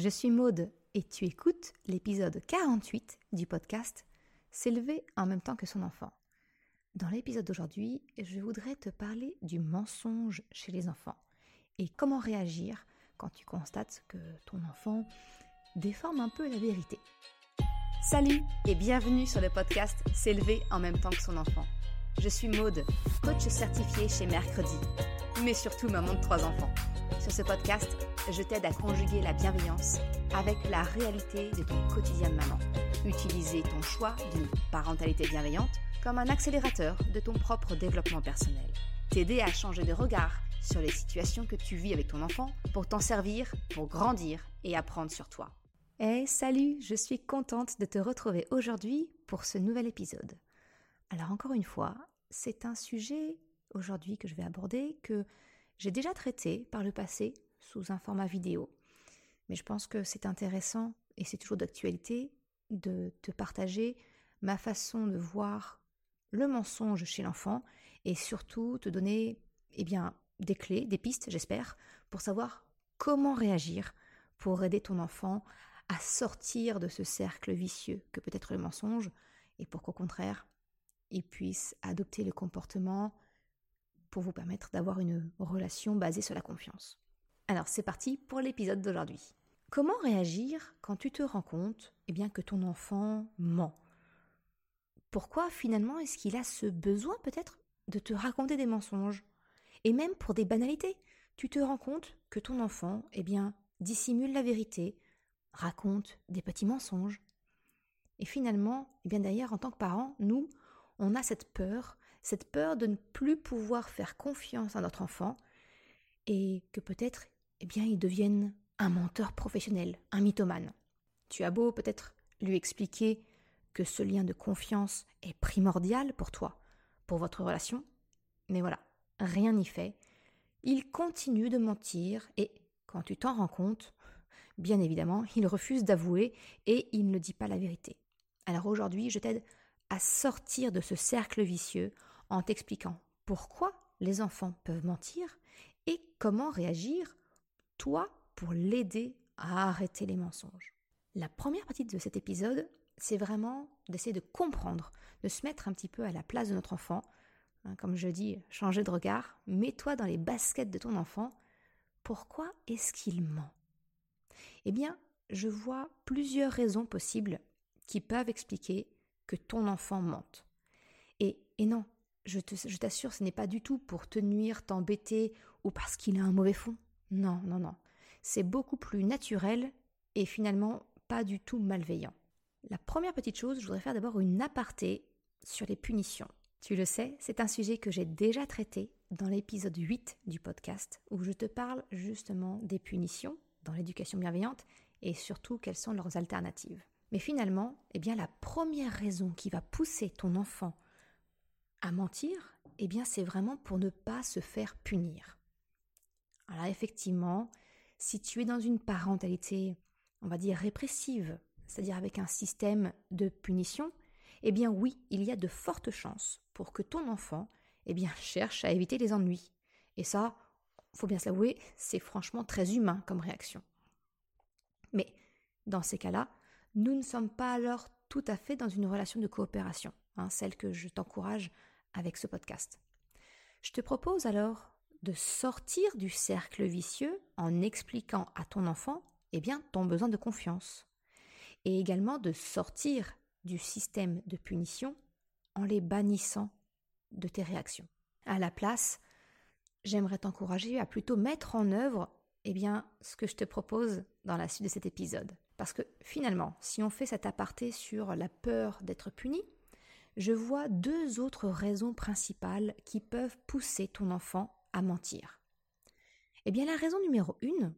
je suis Maude et tu écoutes l'épisode 48 du podcast S'élever en même temps que son enfant. Dans l'épisode d'aujourd'hui, je voudrais te parler du mensonge chez les enfants et comment réagir quand tu constates que ton enfant déforme un peu la vérité. Salut et bienvenue sur le podcast S'élever en même temps que son enfant. Je suis Maude, coach certifié chez Mercredi, mais surtout maman de trois enfants. Sur ce podcast, je t'aide à conjuguer la bienveillance avec la réalité de ton quotidien de maman. Utiliser ton choix d'une parentalité bienveillante comme un accélérateur de ton propre développement personnel. T'aider à changer de regard sur les situations que tu vis avec ton enfant pour t'en servir, pour grandir et apprendre sur toi. Hey, salut, je suis contente de te retrouver aujourd'hui pour ce nouvel épisode. Alors encore une fois, c'est un sujet aujourd'hui que je vais aborder que j'ai déjà traité par le passé sous un format vidéo. Mais je pense que c'est intéressant et c'est toujours d'actualité de te partager ma façon de voir le mensonge chez l'enfant et surtout te donner eh bien, des clés, des pistes, j'espère, pour savoir comment réagir pour aider ton enfant à sortir de ce cercle vicieux que peut être le mensonge et pour qu'au contraire, il puisse adopter le comportement pour vous permettre d'avoir une relation basée sur la confiance. Alors c'est parti pour l'épisode d'aujourd'hui. Comment réagir quand tu te rends compte eh bien, que ton enfant ment? Pourquoi finalement est-ce qu'il a ce besoin peut-être de te raconter des mensonges? Et même pour des banalités, tu te rends compte que ton enfant eh bien, dissimule la vérité, raconte des petits mensonges? Et finalement, eh bien d'ailleurs en tant que parents, nous, on a cette peur cette peur de ne plus pouvoir faire confiance à notre enfant et que peut-être, eh bien, il devienne un menteur professionnel, un mythomane. Tu as beau peut-être lui expliquer que ce lien de confiance est primordial pour toi, pour votre relation, mais voilà, rien n'y fait. Il continue de mentir et, quand tu t'en rends compte, bien évidemment, il refuse d'avouer et il ne dit pas la vérité. Alors aujourd'hui, je t'aide à sortir de ce cercle vicieux en t'expliquant pourquoi les enfants peuvent mentir et comment réagir, toi, pour l'aider à arrêter les mensonges. La première partie de cet épisode, c'est vraiment d'essayer de comprendre, de se mettre un petit peu à la place de notre enfant. Hein, comme je dis, changer de regard, mets-toi dans les baskets de ton enfant. Pourquoi est-ce qu'il ment? Eh bien, je vois plusieurs raisons possibles qui peuvent expliquer que ton enfant mente. Et, et non, je t'assure, ce n'est pas du tout pour te nuire, t'embêter ou parce qu'il a un mauvais fond. Non, non, non. C'est beaucoup plus naturel et finalement pas du tout malveillant. La première petite chose, je voudrais faire d'abord une aparté sur les punitions. Tu le sais, c'est un sujet que j'ai déjà traité dans l'épisode 8 du podcast où je te parle justement des punitions dans l'éducation bienveillante et surtout quelles sont leurs alternatives. Mais finalement, eh bien la première raison qui va pousser ton enfant à mentir, eh bien c'est vraiment pour ne pas se faire punir. Alors effectivement, si tu es dans une parentalité, on va dire répressive, c'est-à-dire avec un système de punition, eh bien oui, il y a de fortes chances pour que ton enfant eh bien cherche à éviter les ennuis. Et ça, faut bien s'avouer, c'est franchement très humain comme réaction. Mais dans ces cas-là, nous ne sommes pas alors tout à fait dans une relation de coopération, hein, celle que je t'encourage avec ce podcast. Je te propose alors de sortir du cercle vicieux en expliquant à ton enfant eh ton besoin de confiance et également de sortir du système de punition en les bannissant de tes réactions. À la place, j'aimerais t'encourager à plutôt mettre en œuvre eh bien, ce que je te propose dans la suite de cet épisode. Parce que finalement, si on fait cet aparté sur la peur d'être puni, je vois deux autres raisons principales qui peuvent pousser ton enfant à mentir. Eh bien, la raison numéro une,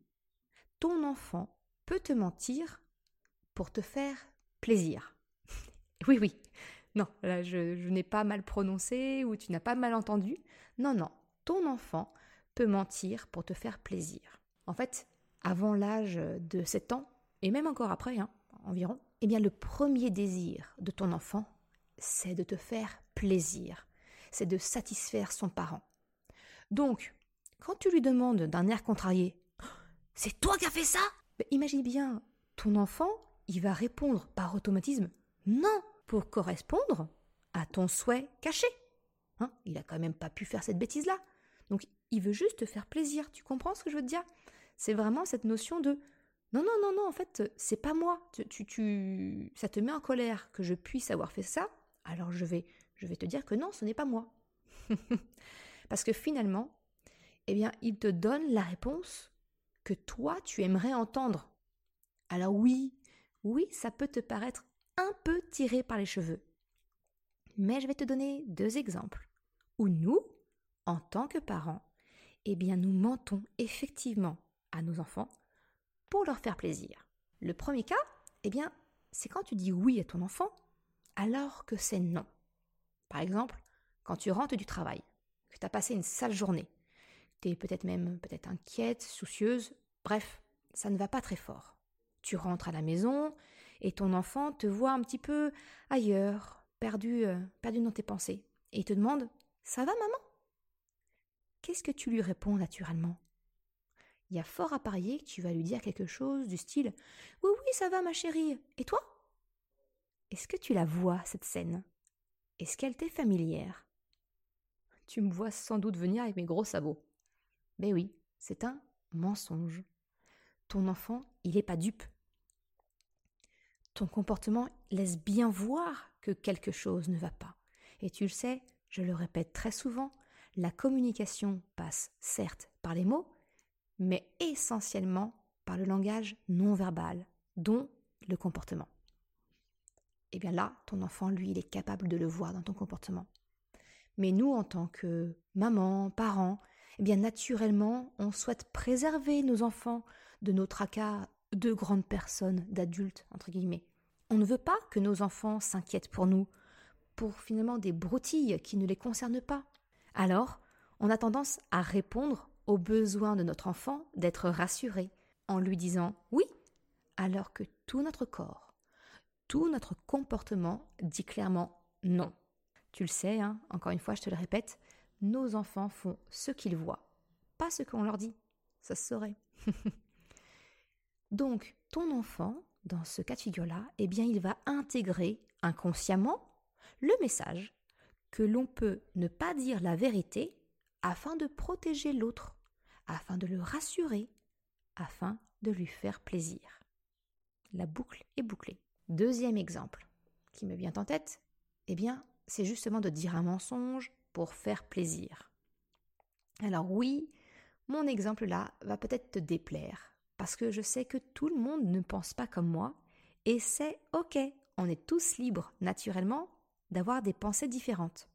ton enfant peut te mentir pour te faire plaisir. oui, oui. Non, là, je, n'ai pas mal prononcé ou tu n'as pas mal entendu. Non, non. Ton enfant peut mentir pour te faire plaisir. En fait, avant l'âge de 7 ans, et même encore après, hein, environ, eh bien, le premier désir de ton enfant, c'est de te faire plaisir, c'est de satisfaire son parent. Donc, quand tu lui demandes d'un air contrarié C'est toi qui as fait ça imagine bien, ton enfant, il va répondre par automatisme non pour correspondre à ton souhait caché. Hein il a quand même pas pu faire cette bêtise-là. Donc il veut juste te faire plaisir. Tu comprends ce que je veux te dire? C'est vraiment cette notion de non, non, non, non, en fait, c'est pas moi. Ça te met en colère que je puisse avoir fait ça. Alors je vais, je vais te dire que non, ce n'est pas moi. Parce que finalement, eh bien, il te donne la réponse que toi, tu aimerais entendre. Alors oui, oui, ça peut te paraître un peu tiré par les cheveux. Mais je vais te donner deux exemples où nous, en tant que parents, eh bien, nous mentons effectivement à nos enfants pour leur faire plaisir. Le premier cas, eh bien, c'est quand tu dis oui à ton enfant alors que c'est non. Par exemple, quand tu rentres du travail, que tu as passé une sale journée, tu es peut-être même peut-être inquiète, soucieuse, bref, ça ne va pas très fort. Tu rentres à la maison et ton enfant te voit un petit peu ailleurs, perdu, euh, perdu dans tes pensées, et te demande Ça va, maman? Qu'est-ce que tu lui réponds naturellement? Il y a fort à parier que tu vas lui dire quelque chose du style Oui, oui, ça va, ma chérie. Et toi? Est-ce que tu la vois, cette scène? Est-ce qu'elle t'est familière? Tu me vois sans doute venir avec mes gros sabots. Mais oui, c'est un mensonge. Ton enfant, il n'est pas dupe. Ton comportement laisse bien voir que quelque chose ne va pas. Et tu le sais, je le répète très souvent, la communication passe certes par les mots, mais essentiellement par le langage non verbal, dont le comportement. Et eh bien là, ton enfant, lui, il est capable de le voir dans ton comportement. Mais nous, en tant que maman, parents, eh bien naturellement, on souhaite préserver nos enfants de nos tracas de grandes personnes, d'adultes, entre guillemets. On ne veut pas que nos enfants s'inquiètent pour nous, pour finalement des broutilles qui ne les concernent pas. Alors, on a tendance à répondre au besoin de notre enfant d'être rassuré en lui disant oui, alors que tout notre corps, tout notre comportement dit clairement non. Tu le sais, hein, encore une fois, je te le répète, nos enfants font ce qu'ils voient, pas ce qu'on leur dit. Ça se saurait. Donc, ton enfant, dans ce cas de figure-là, eh bien, il va intégrer inconsciemment le message que l'on peut ne pas dire la vérité afin de protéger l'autre, afin de le rassurer, afin de lui faire plaisir. La boucle est bouclée. Deuxième exemple qui me vient en tête, eh bien, c'est justement de dire un mensonge pour faire plaisir. Alors oui, mon exemple là va peut-être te déplaire, parce que je sais que tout le monde ne pense pas comme moi, et c'est ok, on est tous libres naturellement d'avoir des pensées différentes.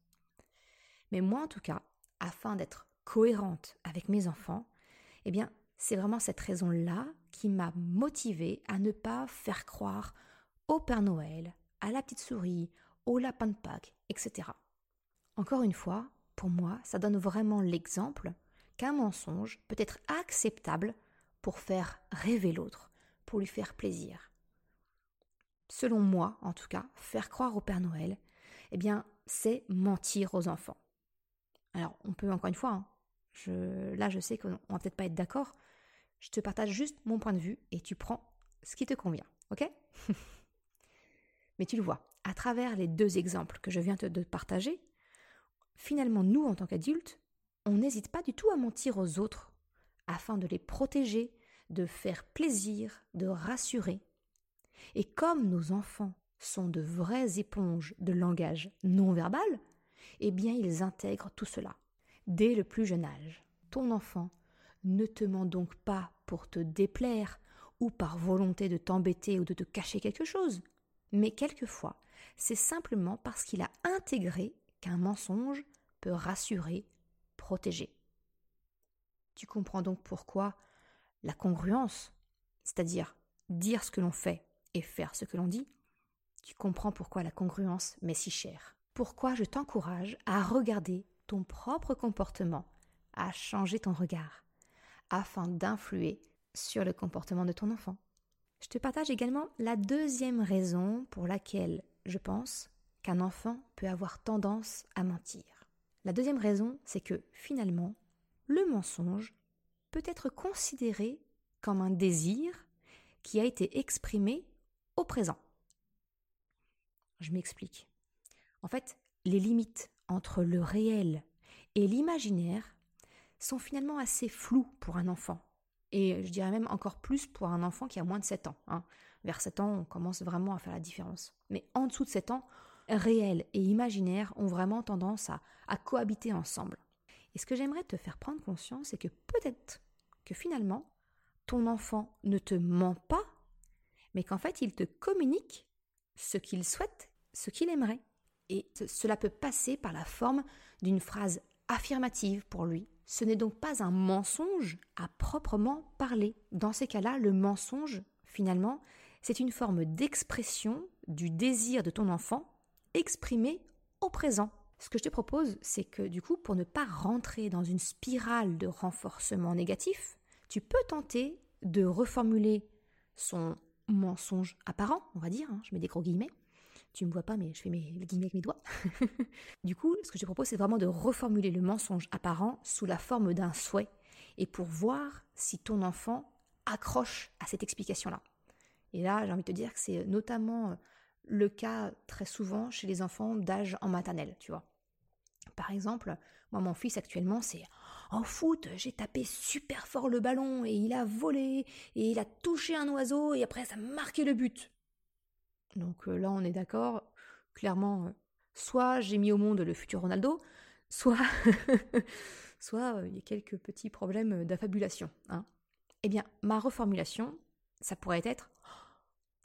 Mais moi en tout cas, afin d'être cohérente avec mes enfants, eh bien, c'est vraiment cette raison-là qui m'a motivée à ne pas faire croire au Père Noël, à la petite souris, de Pâques, etc. Encore une fois, pour moi, ça donne vraiment l'exemple qu'un mensonge peut être acceptable pour faire rêver l'autre, pour lui faire plaisir. Selon moi, en tout cas, faire croire au Père Noël, eh bien, c'est mentir aux enfants. Alors, on peut encore une fois hein, là, je sais qu'on va peut-être pas être d'accord. Je te partage juste mon point de vue et tu prends ce qui te convient. Ok? Mais tu le vois, à travers les deux exemples que je viens de partager, finalement, nous, en tant qu'adultes, on n'hésite pas du tout à mentir aux autres afin de les protéger, de faire plaisir, de rassurer. Et comme nos enfants sont de vraies éponges de langage non verbal, eh bien ils intègrent tout cela dès le plus jeune âge. Ton enfant ne te ment donc pas pour te déplaire ou par volonté de t'embêter ou de te cacher quelque chose, mais quelquefois c'est simplement parce qu'il a intégré qu'un mensonge peut rassurer, protéger. Tu comprends donc pourquoi la congruence, c'est-à-dire dire ce que l'on fait et faire ce que l'on dit, tu comprends pourquoi la congruence m'est si chère. Pourquoi je t'encourage à regarder ton propre comportement à changer ton regard afin d'influer sur le comportement de ton enfant. Je te partage également la deuxième raison pour laquelle je pense qu'un enfant peut avoir tendance à mentir. La deuxième raison, c'est que finalement, le mensonge peut être considéré comme un désir qui a été exprimé au présent. Je m'explique. En fait, les limites entre le réel et l'imaginaire sont finalement assez floues pour un enfant. Et je dirais même encore plus pour un enfant qui a moins de 7 ans. Hein. Vers 7 ans, on commence vraiment à faire la différence. Mais en dessous de 7 ans, réel et imaginaire ont vraiment tendance à, à cohabiter ensemble. Et ce que j'aimerais te faire prendre conscience, c'est que peut-être que finalement, ton enfant ne te ment pas, mais qu'en fait, il te communique ce qu'il souhaite, ce qu'il aimerait. Et cela peut passer par la forme d'une phrase affirmative pour lui. Ce n'est donc pas un mensonge à proprement parler. Dans ces cas-là, le mensonge, finalement, c'est une forme d'expression du désir de ton enfant exprimé au présent. Ce que je te propose, c'est que du coup, pour ne pas rentrer dans une spirale de renforcement négatif, tu peux tenter de reformuler son mensonge apparent, on va dire, hein, je mets des gros guillemets, tu me vois pas, mais je fais mes guillemets avec mes doigts. du coup, ce que je te propose, c'est vraiment de reformuler le mensonge apparent sous la forme d'un souhait et pour voir si ton enfant accroche à cette explication-là. Et là, j'ai envie de te dire que c'est notamment le cas très souvent chez les enfants d'âge en maternelle, tu vois. Par exemple, moi, mon fils actuellement, c'est en foot, j'ai tapé super fort le ballon et il a volé et il a touché un oiseau et après ça a marqué le but. Donc euh, là, on est d'accord. Clairement, euh, soit j'ai mis au monde le futur Ronaldo, soit, soit euh, il y a quelques petits problèmes d'affabulation. Hein. Eh bien, ma reformulation, ça pourrait être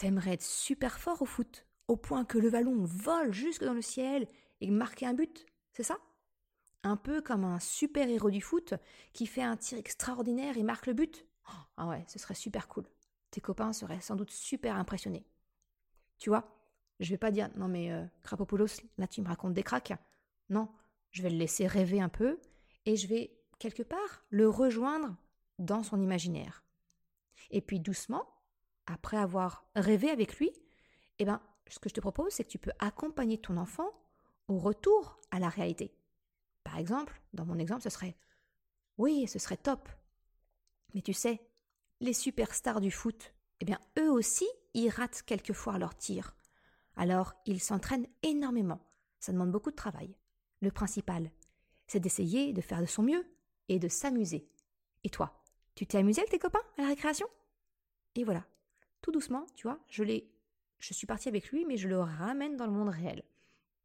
T'aimerais être super fort au foot, au point que le ballon vole jusque dans le ciel et marquer un but, c'est ça? Un peu comme un super héros du foot qui fait un tir extraordinaire et marque le but? Ah ouais, ce serait super cool. Tes copains seraient sans doute super impressionnés. Tu vois, je vais pas dire non mais euh, Krapopoulos, là tu me racontes des cracks. Non, je vais le laisser rêver un peu et je vais quelque part le rejoindre dans son imaginaire. Et puis doucement, après avoir rêvé avec lui, eh ben ce que je te propose, c'est que tu peux accompagner ton enfant au retour à la réalité. Par exemple, dans mon exemple, ce serait oui, ce serait top. Mais tu sais, les superstars du foot, eh bien, eux aussi, ils ratent quelquefois leur tir. Alors, ils s'entraînent énormément. Ça demande beaucoup de travail. Le principal, c'est d'essayer de faire de son mieux et de s'amuser. Et toi, tu t'es amusé avec tes copains à la récréation? Et voilà, tout doucement, tu vois, je l'ai, je suis partie avec lui, mais je le ramène dans le monde réel,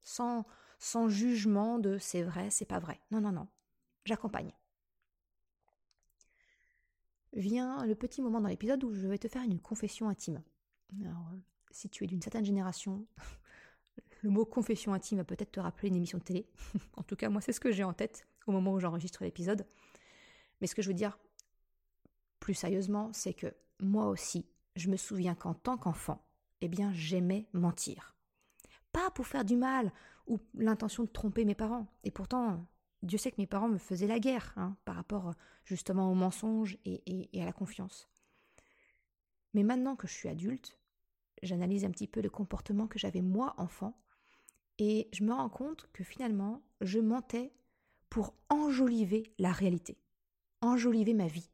sans, sans jugement de c'est vrai, c'est pas vrai. Non, non, non, j'accompagne. Vient le petit moment dans l'épisode où je vais te faire une confession intime. Alors, euh, si tu es d'une certaine génération, le mot confession intime va peut-être te rappeler une émission de télé. en tout cas, moi, c'est ce que j'ai en tête au moment où j'enregistre l'épisode. Mais ce que je veux dire plus sérieusement, c'est que moi aussi, je me souviens qu'en tant qu'enfant, eh bien, j'aimais mentir. Pas pour faire du mal ou l'intention de tromper mes parents. Et pourtant, Dieu sait que mes parents me faisaient la guerre hein, par rapport justement au mensonge et, et à la confiance. Mais maintenant que je suis adulte, j'analyse un petit peu le comportement que j'avais moi enfant et je me rends compte que finalement, je mentais pour enjoliver la réalité, enjoliver ma vie.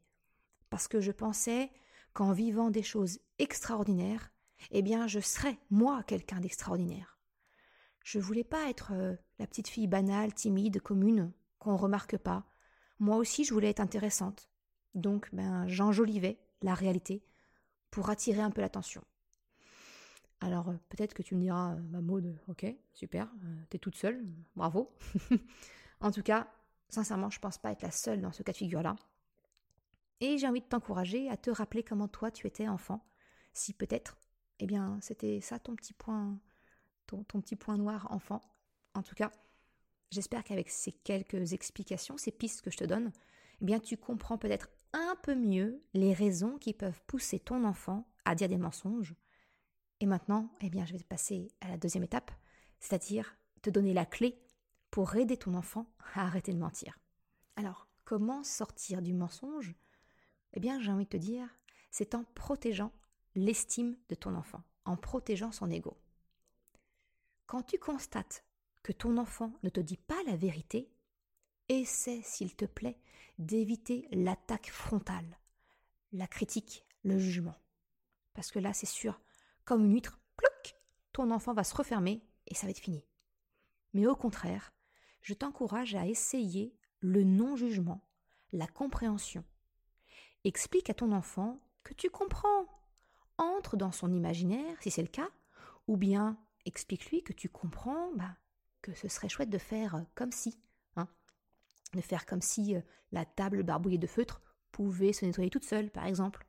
Parce que je pensais qu'en vivant des choses extraordinaires, eh bien, je serais, moi, quelqu'un d'extraordinaire. Je voulais pas être euh, la petite fille banale, timide, commune, qu'on remarque pas. Moi aussi, je voulais être intéressante. Donc, ben, j'enjolivais la réalité pour attirer un peu l'attention. Alors, euh, peut-être que tu me diras, euh, ma mode, ok, super, t'es toute seule, bravo. en tout cas, sincèrement, je pense pas être la seule dans ce cas de figure-là. Et j'ai envie de t'encourager à te rappeler comment toi tu étais enfant, si peut-être, eh bien, c'était ça ton petit point, ton, petit point noir enfant. En tout cas, j'espère qu'avec ces quelques explications, ces pistes que je te donne, eh bien, tu comprends peut-être un peu mieux les raisons qui peuvent pousser ton enfant à dire des mensonges. Et maintenant, eh bien, je vais passer à la deuxième étape, c'est-à-dire te donner la clé pour aider ton enfant à arrêter de mentir. Alors, comment sortir du mensonge eh bien, j'ai envie de te dire, c'est en protégeant l'estime de ton enfant, en protégeant son ego. Quand tu constates que ton enfant ne te dit pas la vérité, essaie, s'il te plaît, d'éviter l'attaque frontale, la critique, le jugement. Parce que là, c'est sûr, comme une huître, plouc, ton enfant va se refermer et ça va être fini. Mais au contraire, je t'encourage à essayer le non-jugement, la compréhension. Explique à ton enfant que tu comprends. Entre dans son imaginaire, si c'est le cas, ou bien explique-lui que tu comprends bah, que ce serait chouette de faire comme si, hein, de faire comme si euh, la table barbouillée de feutre pouvait se nettoyer toute seule, par exemple.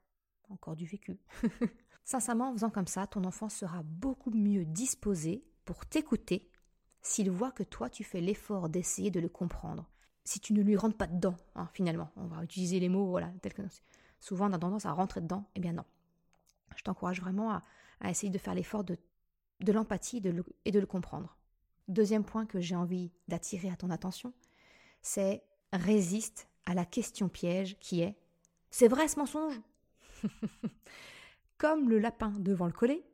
Encore du vécu. Sincèrement, en faisant comme ça, ton enfant sera beaucoup mieux disposé pour t'écouter s'il voit que toi tu fais l'effort d'essayer de le comprendre. Si tu ne lui rentres pas dedans, hein, finalement, on va utiliser les mots, voilà, tels que souvent on a tendance à rentrer dedans, eh bien non. Je t'encourage vraiment à, essayer de faire l'effort de, de l'empathie et de le comprendre. Deuxième point que j'ai envie d'attirer à ton attention, c'est résiste à la question piège qui est C'est vrai ce mensonge? Comme le lapin devant le collet,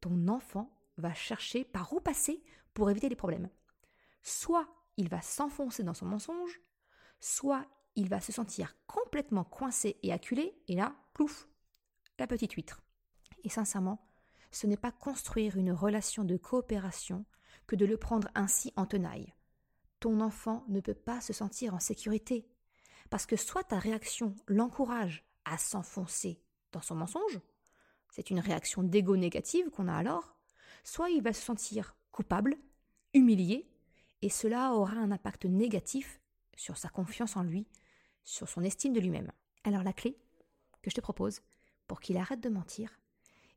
ton enfant va chercher par où passer pour éviter les problèmes. Soit il va s'enfoncer dans son mensonge, soit il va se sentir complètement coincé et acculé, et là, plouf, la petite huître. Et sincèrement, ce n'est pas construire une relation de coopération que de le prendre ainsi en tenaille. Ton enfant ne peut pas se sentir en sécurité, parce que soit ta réaction l'encourage à s'enfoncer dans son mensonge, c'est une réaction d'ego négative qu'on a alors, soit il va se sentir coupable, humilié, et cela aura un impact négatif sur sa confiance en lui, sur son estime de lui-même. Alors la clé que je te propose pour qu'il arrête de mentir,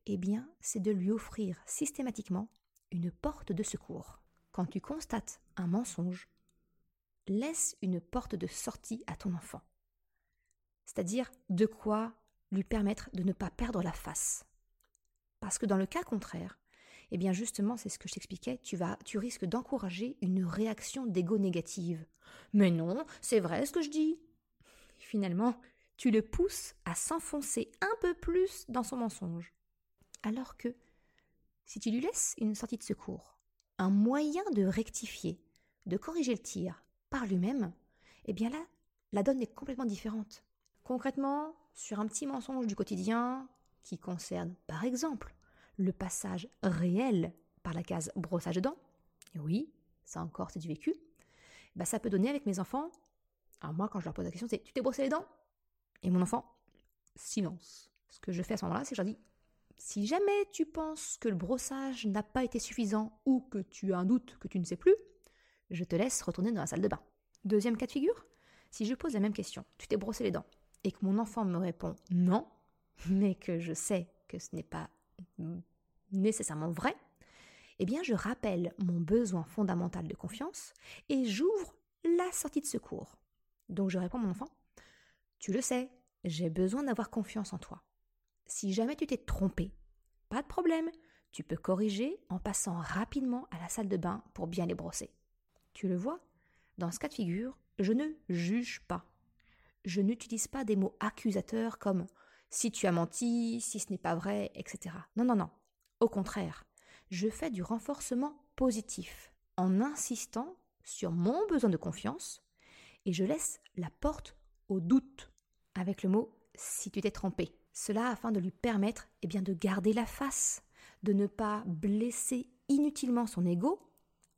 eh bien, c'est de lui offrir systématiquement une porte de secours. Quand tu constates un mensonge, laisse une porte de sortie à ton enfant. C'est-à-dire de quoi lui permettre de ne pas perdre la face. Parce que dans le cas contraire, eh bien justement, c'est ce que je t'expliquais, tu tu risques d'encourager une réaction d'ego négative. Mais non, c'est vrai ce que je dis. Finalement, tu le pousses à s'enfoncer un peu plus dans son mensonge. Alors que si tu lui laisses une sortie de secours, un moyen de rectifier, de corriger le tir par lui-même, eh bien là, la donne est complètement différente. Concrètement, sur un petit mensonge du quotidien qui concerne, par exemple, le passage réel par la case brossage de dents, et oui, ça encore c'est du vécu, bah ça peut donner avec mes enfants. Alors moi, quand je leur pose la question, c'est Tu t'es brossé les dents? Et mon enfant, silence. Ce que je fais à ce moment-là, c'est que je leur dis si jamais tu penses que le brossage n'a pas été suffisant ou que tu as un doute que tu ne sais plus, je te laisse retourner dans la salle de bain. Deuxième cas de figure, si je pose la même question, tu t'es brossé les dents, et que mon enfant me répond non, mais que je sais que ce n'est pas nécessairement vrai, eh bien je rappelle mon besoin fondamental de confiance et j'ouvre la sortie de secours. Donc je réponds à mon enfant, tu le sais, j'ai besoin d'avoir confiance en toi. Si jamais tu t'es trompé, pas de problème, tu peux corriger en passant rapidement à la salle de bain pour bien les brosser. Tu le vois Dans ce cas de figure, je ne juge pas. Je n'utilise pas des mots accusateurs comme si tu as menti, si ce n'est pas vrai, etc. Non, non, non. Au contraire, je fais du renforcement positif en insistant sur mon besoin de confiance et je laisse la porte au doute avec le mot si tu t'es trompé. Cela afin de lui permettre eh bien, de garder la face, de ne pas blesser inutilement son ego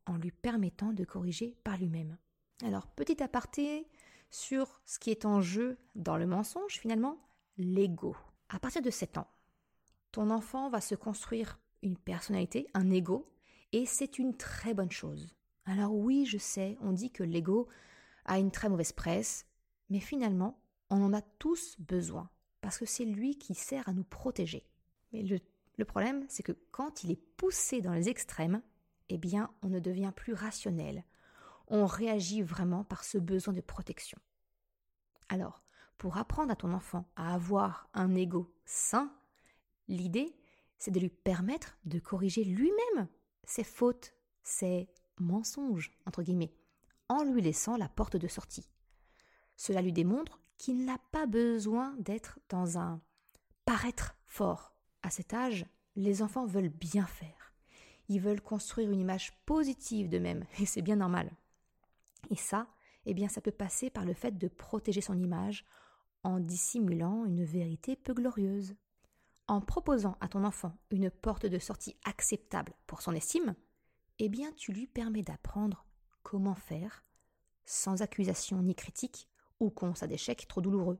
en lui permettant de corriger par lui-même. Alors, petit aparté sur ce qui est en jeu dans le mensonge finalement, l'ego. À partir de 7 ans, ton enfant va se construire une personnalité, un ego, et c'est une très bonne chose. Alors oui, je sais, on dit que l'ego a une très mauvaise presse, mais finalement, on en a tous besoin parce que c'est lui qui sert à nous protéger. Mais le, le problème, c'est que quand il est poussé dans les extrêmes, eh bien, on ne devient plus rationnel. On réagit vraiment par ce besoin de protection. Alors, pour apprendre à ton enfant à avoir un ego sain, l'idée, c'est de lui permettre de corriger lui-même ses fautes, ses mensonges, entre guillemets, en lui laissant la porte de sortie. Cela lui démontre qu'il n'a pas besoin d'être dans un paraître fort. À cet âge, les enfants veulent bien faire. Ils veulent construire une image positive d'eux-mêmes, et c'est bien normal. Et ça, eh bien, ça peut passer par le fait de protéger son image en dissimulant une vérité peu glorieuse, en proposant à ton enfant une porte de sortie acceptable pour son estime, eh bien tu lui permets d'apprendre comment faire sans accusation ni critique ou constat d'échec trop douloureux.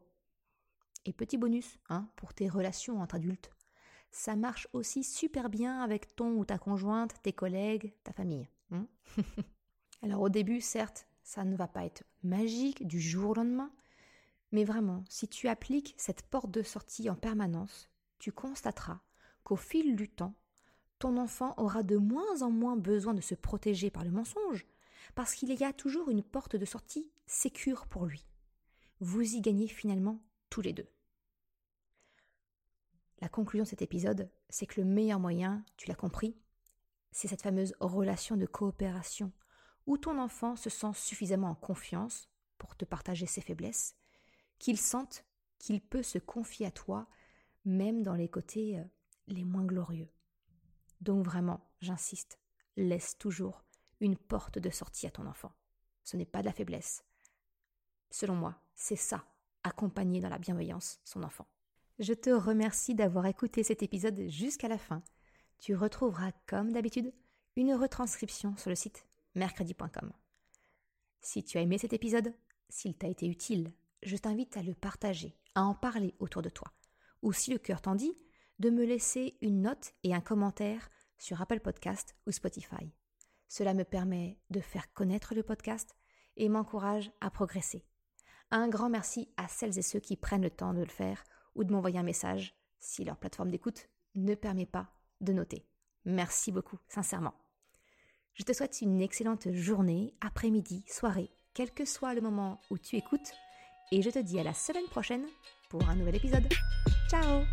Et petit bonus hein, pour tes relations entre adultes, ça marche aussi super bien avec ton ou ta conjointe, tes collègues, ta famille. Hein. Alors au début, certes, ça ne va pas être magique du jour au lendemain, mais vraiment, si tu appliques cette porte de sortie en permanence, tu constateras qu'au fil du temps, ton enfant aura de moins en moins besoin de se protéger par le mensonge, parce qu'il y a toujours une porte de sortie sécure pour lui. Vous y gagnez finalement tous les deux. La conclusion de cet épisode, c'est que le meilleur moyen, tu l'as compris, c'est cette fameuse relation de coopération où ton enfant se sent suffisamment en confiance pour te partager ses faiblesses, qu'il sente qu'il peut se confier à toi, même dans les côtés euh, les moins glorieux. Donc vraiment, j'insiste, laisse toujours une porte de sortie à ton enfant. Ce n'est pas de la faiblesse. Selon moi, c'est ça, accompagner dans la bienveillance son enfant. Je te remercie d'avoir écouté cet épisode jusqu'à la fin. Tu retrouveras, comme d'habitude, une retranscription sur le site mercredi.com. Si tu as aimé cet épisode, s'il t'a été utile, je t'invite à le partager, à en parler autour de toi. Ou si le cœur t'en dit, de me laisser une note et un commentaire sur Apple Podcast ou Spotify. Cela me permet de faire connaître le podcast et m'encourage à progresser. Un grand merci à celles et ceux qui prennent le temps de le faire ou de m'envoyer un message si leur plateforme d'écoute ne permet pas de noter. Merci beaucoup, sincèrement. Je te souhaite une excellente journée, après-midi, soirée, quel que soit le moment où tu écoutes, et je te dis à la semaine prochaine pour un nouvel épisode. Ciao